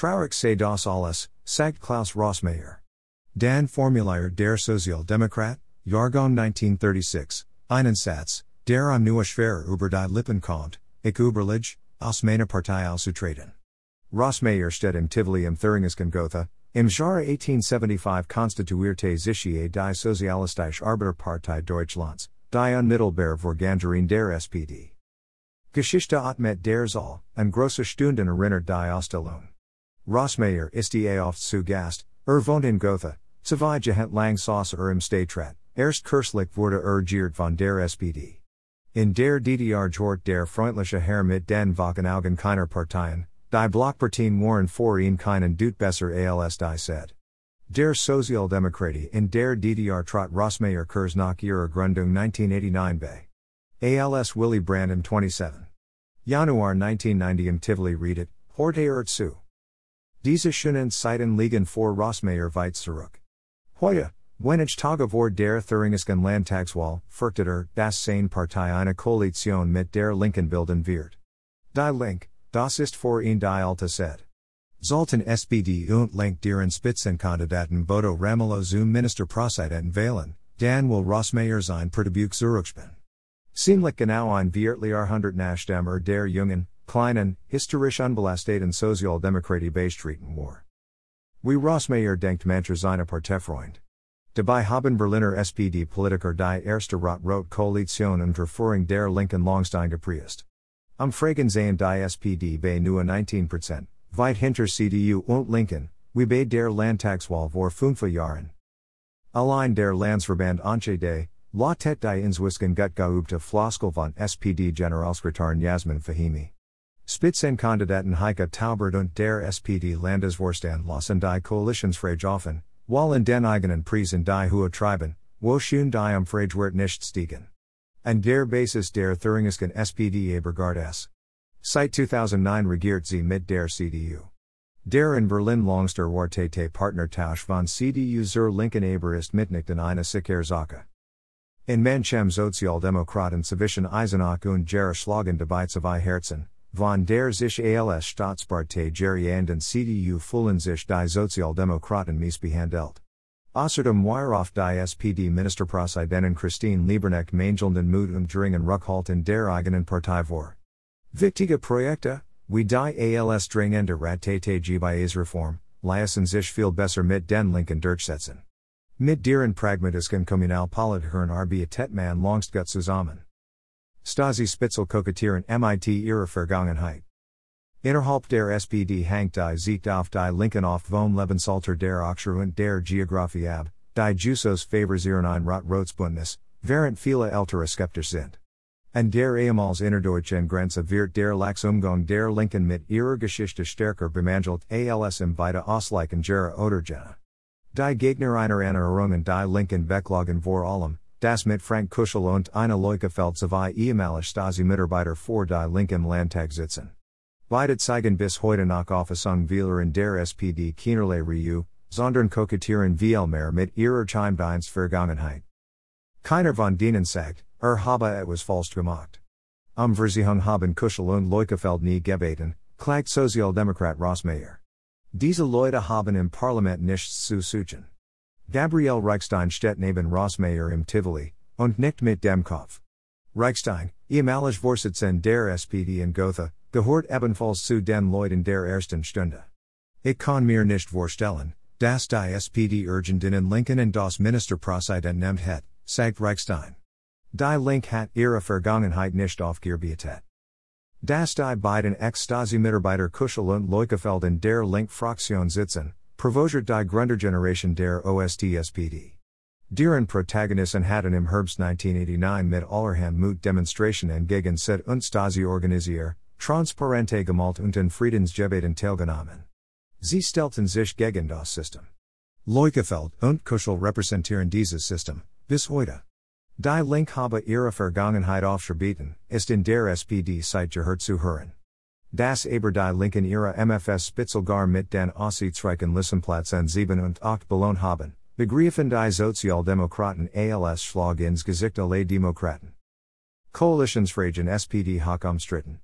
Traurig sei das alles, sagt Klaus Rossmayer. Dan Formulier der Sozialdemokrat, Jahrgang 1936, einen Satz, der am schwer über die Lippen kommt, ich überlege, aus meiner Partei auszutreten. Rossmayer steht im Tivoli im Thüringisken Gotha, im Jahre 1875 konstituierte sich die Sozialistische Arbeiterpartei Deutschlands, die unmittelbar Vorgängerin der SPD. Geschichte atmet der Zahl, an große Stunden erinnert die Ausstellung. Rossmayer ist die oft zu Gast, er wohnt in Gotha, zwei Gehent lang sauce er im Stadtrat, erst kürzlich wurde er giert von der SPD. In der DDR jort der freundliche Herr mit den Augen keiner Parteien, die Blockpartien waren vor ihn keinen Dut besser als die said. Der Sozialdemokratie in der DDR trot Rossmayer Kurs nach ihrer Gründung 1989 bei. ALS Willy Brandt im 27. Januar 1990 im Tivoli redet, Horte er zu. Diese schönen Zeiten liegen vor Rossmayer weit zurück. Heute, wenn ich Tage vor der Thüringisken Landtagswahl, fürchtet das seine Partei eine Koalition mit der Linken bilden wird. Die Link, das ist vor ihn die alte Set. Sollten SPD und Link deren Spitzenkandidaten Bodo Ramelow zum Ministerpräsidenten wählen, dann will Rossmayer sein Pertebuk zurückspielen. Ziemlich genau ein Vierteljahrhundert nachdem er der jungen, kleinen, historisch unbelasteten Sozialdemokratie beistreten war. Wie Rossmayer denkt mancher seine Partefreund. Dabei haben Berliner SPD-Politiker die erste Rot-Rot Koalition unter Führung der Linken Longstein gepriest. Am Fragen sehen die SPD bei nur 19%, weit hinter CDU und Linken, wie bei der Landtagswahl vor fünf Jahren. Allein der Landsverband Anche de, La Tête die Inzwisken gut geübte Floskel von SPD-Generalsekretärin Yasmin Fahimi. Spitzenkandidaten Heike Taubert und der SPD Landesvorstand lassen die Koalitionsfrage offen, weil in den eigenen Prisen die hohe Treiben, wo schon die Umfrage wird nicht stiegen. An der Basis der Thüringisken SPD Ebergard S. Seit 2009 regiert sie mit der CDU. Der in Berlin Longster Wartete Partnertausch von CDU zur Linken Aber ist mitnichten eine sichere Sache. In Manchem Sozialdemokraten zwischen Eisenach und Gerichtslagen dabei zwei Herzen, von der sich als Staatspartei Gerianden CDU fullen sich die Sozialdemokraten missbehandelt. Außerdem war auf die SPD Ministerpräsidentin Christine Lieberknecht mangelnden Mut und dringen Rückhalt in der eigenen Partei vor. Wichtige Projekte, wie die als dringende is Reform, ließen sich viel besser mit den Linken durchsetzen. Mit deren pragmatischen Kommunalpolitikern arbeitet man Longstgut zusammen. Stasi Spitzel kokettieren MIT ihre Vergangenheit. Innerhalb der SPD hängt die Sicht auf die Linken auf vom Lebensalter der Ochser und der Geographie ab, die Jusos favorisieren ein Rot-Rotsbündnis, während viele ältere skeptisch sind. An der ehemals innerdeutschen Grenze wird der Lachsumgang der Linken mit ihrer Geschichte stärker bemangelt als im Weite Ostlichen Gera oder Jena. Die Gegner einer Erinnerungen die Linken Becklagen vor allem, das mit Frank Kuschel und Ina Leukefeld zwei ehemalige Stasi-Mitarbeiter vor die Linken Landtag sitzen. Beide zeigen bis heute nach Auffassung vieler in der SPD keinerlei Reu, sondern kokettieren vielmehr mit ihrer Vergangenheit. Keiner von denen sagt, er habe etwas falsch gemacht. Um Versicherung haben Kuschel und Leukefeld nie gebeten, klagt Sozialdemokrat Rossmayer. Diese Leute haben im Parlament nichts zu suchen. Gabriel Reichstein steht neben Rossmayer im Tivoli, und nicht mit dem. Reichstein, ehemalig Vorsitzender der SPD in Gotha, gehört ebenfalls zu den Leuten der ersten Stunde. Ich kann mir nicht vorstellen, dass die SPD Linken in das Ministerpräsident nimmt het, sagt Reichstein. Die Link hat ihre Vergangenheit nicht aufgearbeitet. Das die beiden Ex-Stasi-Mitarbeiter Kuschel und Leukefeld in der Link-Fraktion sitzen, Provoziert die Gründergeneration der OST-SPD. Deren Protagonisten hatten im Herbst 1989 mit allerhand Mut Demonstration Demonstrationen gegen Set und Stasi organisiert, transparente Gemalt und in Friedensgebeten teilgenommen. Sie stellten sich gegen das System. Leukefeld und Kuschel repräsentieren dieses System, bis heute. Die Link habe ihre Vergangenheit aufgeschrieben, ist in der SPD seit gehört zu hören. Das Aber die Linken ihrer MFS Spitzelgar mit den Aussichtsreichen Lissenplatz an 7 und 8 belohnt haben, begriffen die Sozialdemokraten als Schlag ins Gesicht aller Demokraten. Koalitionsfragen SPD hoch umstritten.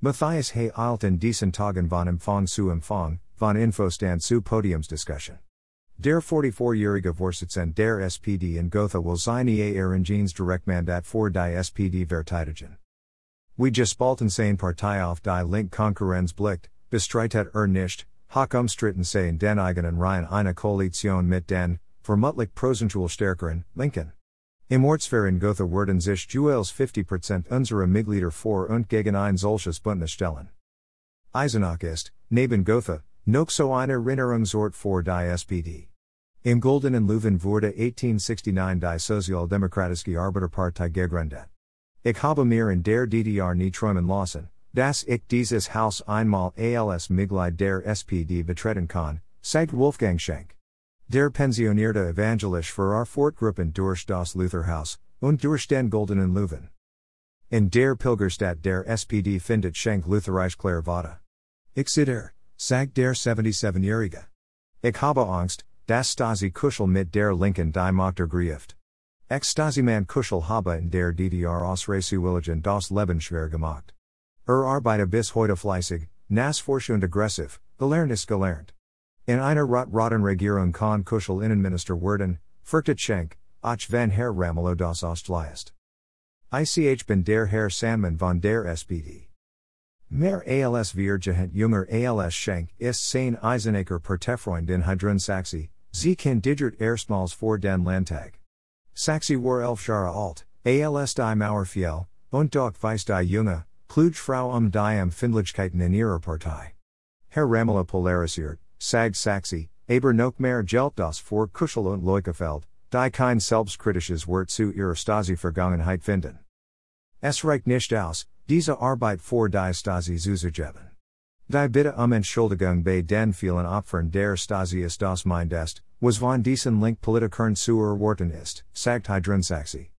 Matthias Hey eilt diesen Tagen von Empfang zu Empfang, von Infostand zu Podiums discussion. Der 44-jährige Vorsitzende der SPD in Gotha will seine Ehrenjeans Direktmandat für die SPD verteidigen. Wie gespalten sein Partei auf die Link Konkurrenz blickt, bestreitet er nicht, Hoch umstritten sein den eigenen Reihen eine Koalition mit den, vermutlich prozentual stärkeren, Linken. Im Ortsverein Gotha werden sich Juels 50% unserer Mitglieder vor und gegen ein solches Bündnis stellen. Eisenach ist, neben Gotha, noch so eine Erinnerungsort für die SPD. Im Goldenen Löwen wurde 1869 die Sozialdemokratische Arbeiterpartei gegründet. Ich habe mir in der DDR nie träumen lassen, dass ich dieses Haus einmal als Mitglied der SPD betreten kann, sagt Wolfgang Schenk. Der pensionierte Evangelisch für our Fortgruppen durch das Lutherhaus, und durch den Goldenen Löwen. In der Pilgerstadt der SPD findet Schenk Lutherisch Clairvada. Ich sitter, sagt der 77-Jährige. Ich habe Angst, das Stasi Kuschel mit der Linken die Machter grieft. Ekstasiman Kuschel habe in der DDR Ausreisuwilligen das Leben schwer gemacht. Er arbeite bis heute fleißig, nas und aggressiv, gelernt ist gelernt. In einer Rot Rotten Regierung kann Kuschel Innenminister werden, Furchtet Schenk, ach van Herr Ramelow das Ostliest. Ich bin der Herr Sandmann von der SPD. Mehr als Virgehent junger als Schenk ist sein Eisenacher Partefreund in Heidrun Saxi, sie kann digert erstmals vor den Landtag. Saxi war elf Jahre alt, als die Mauer fiel, und doch weiß die Junge, kluge Frau um die Empfindlichkeiten in ihrer Partei. Herr Ramelow polarisiert, sagt Saxi, aber noch mehr Geld das vor Kuschel und Leukefeld, die kein selbstkritisches Wort zu ihrer Stasi-Vergangenheit finden. Es reicht nicht aus, diese Arbeit vor die Stasi zuzugeben. Die Bitte um Entschuldigung bei den vielen Opfern der Stasi ist das mein ist, was von diesen Link Politikern zu erwarten ist, sagt Saxi.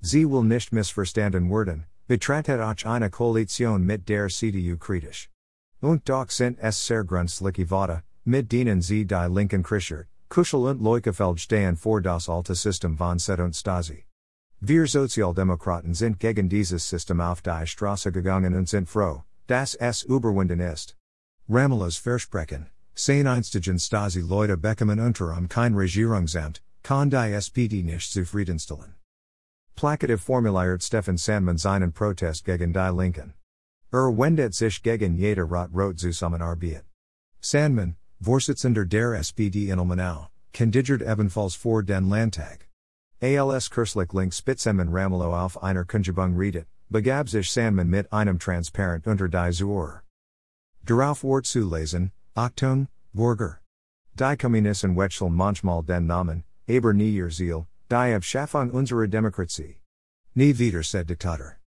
Sie will nicht missverstanden werden, betrachtet auch eine Koalition mit der CDU kritisch. Und doch sind es sehr grünstliche Vada, mit denen sie die Linken Krischert, Kuschel und Leukefeld stehen vor das alte System von Set und Stasi. Wir Sozialdemokraten sind gegen dieses System auf die Straße gegangen und sind froh, dass es überwinden ist. Ramelows Versprechen, sein einstigen Stasi Leute unter unterum kein Regierungsamt, kann die SPD nicht zufriedenstellen. Plakativ formuliert Stefan Sandmann seinen Protest gegen die Linken. Er wendet sich gegen jede Rot Rot zusammenarbeit. Sandmann, Vorsitzender der SPD in Ilmenau, kandidiert ebenfalls vor den Landtag. Als Kurslich Link Spitzemann Ramelow auf einer Kunjabung redet, begab sich Sandmann mit einem Transparent unter die Zuhr. Darauf Wort zu lesen, Achtung, Bürger. Die Kommunisten wechseln manchmal den Namen, aber nie ihr Ziel, die Abschaffung unserer Demokratie. Nie wieder said Diktator.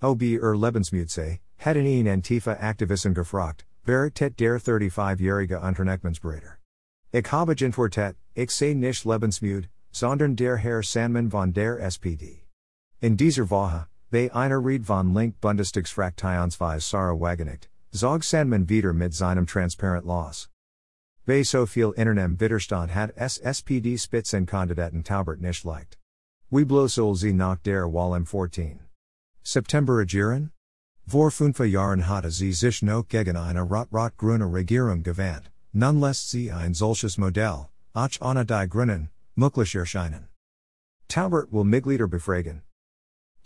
Ob er Lebensmütze, hätten ihn Antifa-Aktivisten gefragt, Veritet der 35-jährige Unternehmensberater. Ich habe geantwortet, ich sei nicht lebensmüde, sondern der Herr Sandmann von der SPD. In dieser Woche, bei einer Rede von Link Bundestagsfraktionsweise Sahra Wagenknecht, zog Sandmann wieder mit seinem Transparent Loss. Bei so viel Internem Widerstand hat es SPD Spitzenkandidaten Taubert nicht leicht. Wie bloß soll sie nach der Wahl im 14. September agieren? Vor fünf Jahren hatte sie sich noch gegen eine rot-rot-grüne Regierung gewandt, nun lässt sie ein solches Modell, auch ohne die Grünen, möglich erscheinen. Taubert will Mitglieder befragen.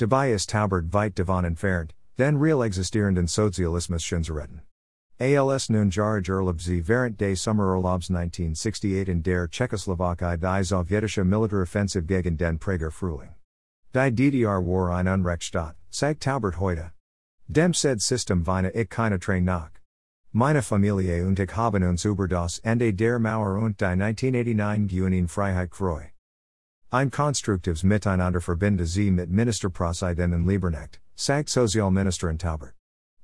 Ist Taubert weit davon entfernt, den real existierenden Sozialismus schönzuretten. Als nun Jahre Urlaub sie während des Sommerurlaubs 1968 in der Tschechoslowakei die sowjetische Militäroffensive gegen den Prager Frühling. Die DDR war ein Unrechtsstaat, sagt Taubert heute. Dem said System vina ich keine Train nach. Meine Familie und ich haben uns über das Ende der Mauer und die 1989 Guinin Freiheit Kreu. Ein konstruktives Miteinander verbinde sie mit Ministerpräsidenten Lieberknecht, sagt Sozialministerin Taubert.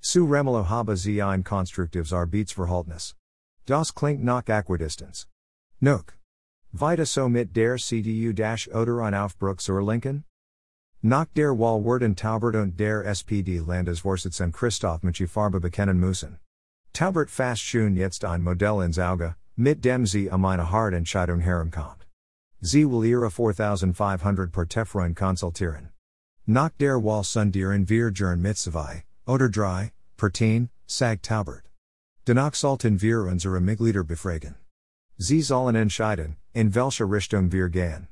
Su Ramelow habe sie ein konstruktives Arbeitsverhältnis. Das klingt nach Äquidistanz. Nook. Vita so mit der CDU oder ein Aufbruch zur Linken? Nach der Wahl werden Taubert und der SPD Landesvorsitzende Christoph Matschie Farbe bekennen müssen. Taubert fast schon jetzt ein Modell ins Auge, mit dem sie um eine harte Entscheidung herumkommt. Sie will ihre 4500 per Partefreund konsultieren. Nach der Wahl sundieren wir Jern mit zwei, oder dry, Pertin, sag Taubert. Danach sollten wir unsere Mitglieder befragen. Sie sollen entscheiden, in welche Richtung wir gehen.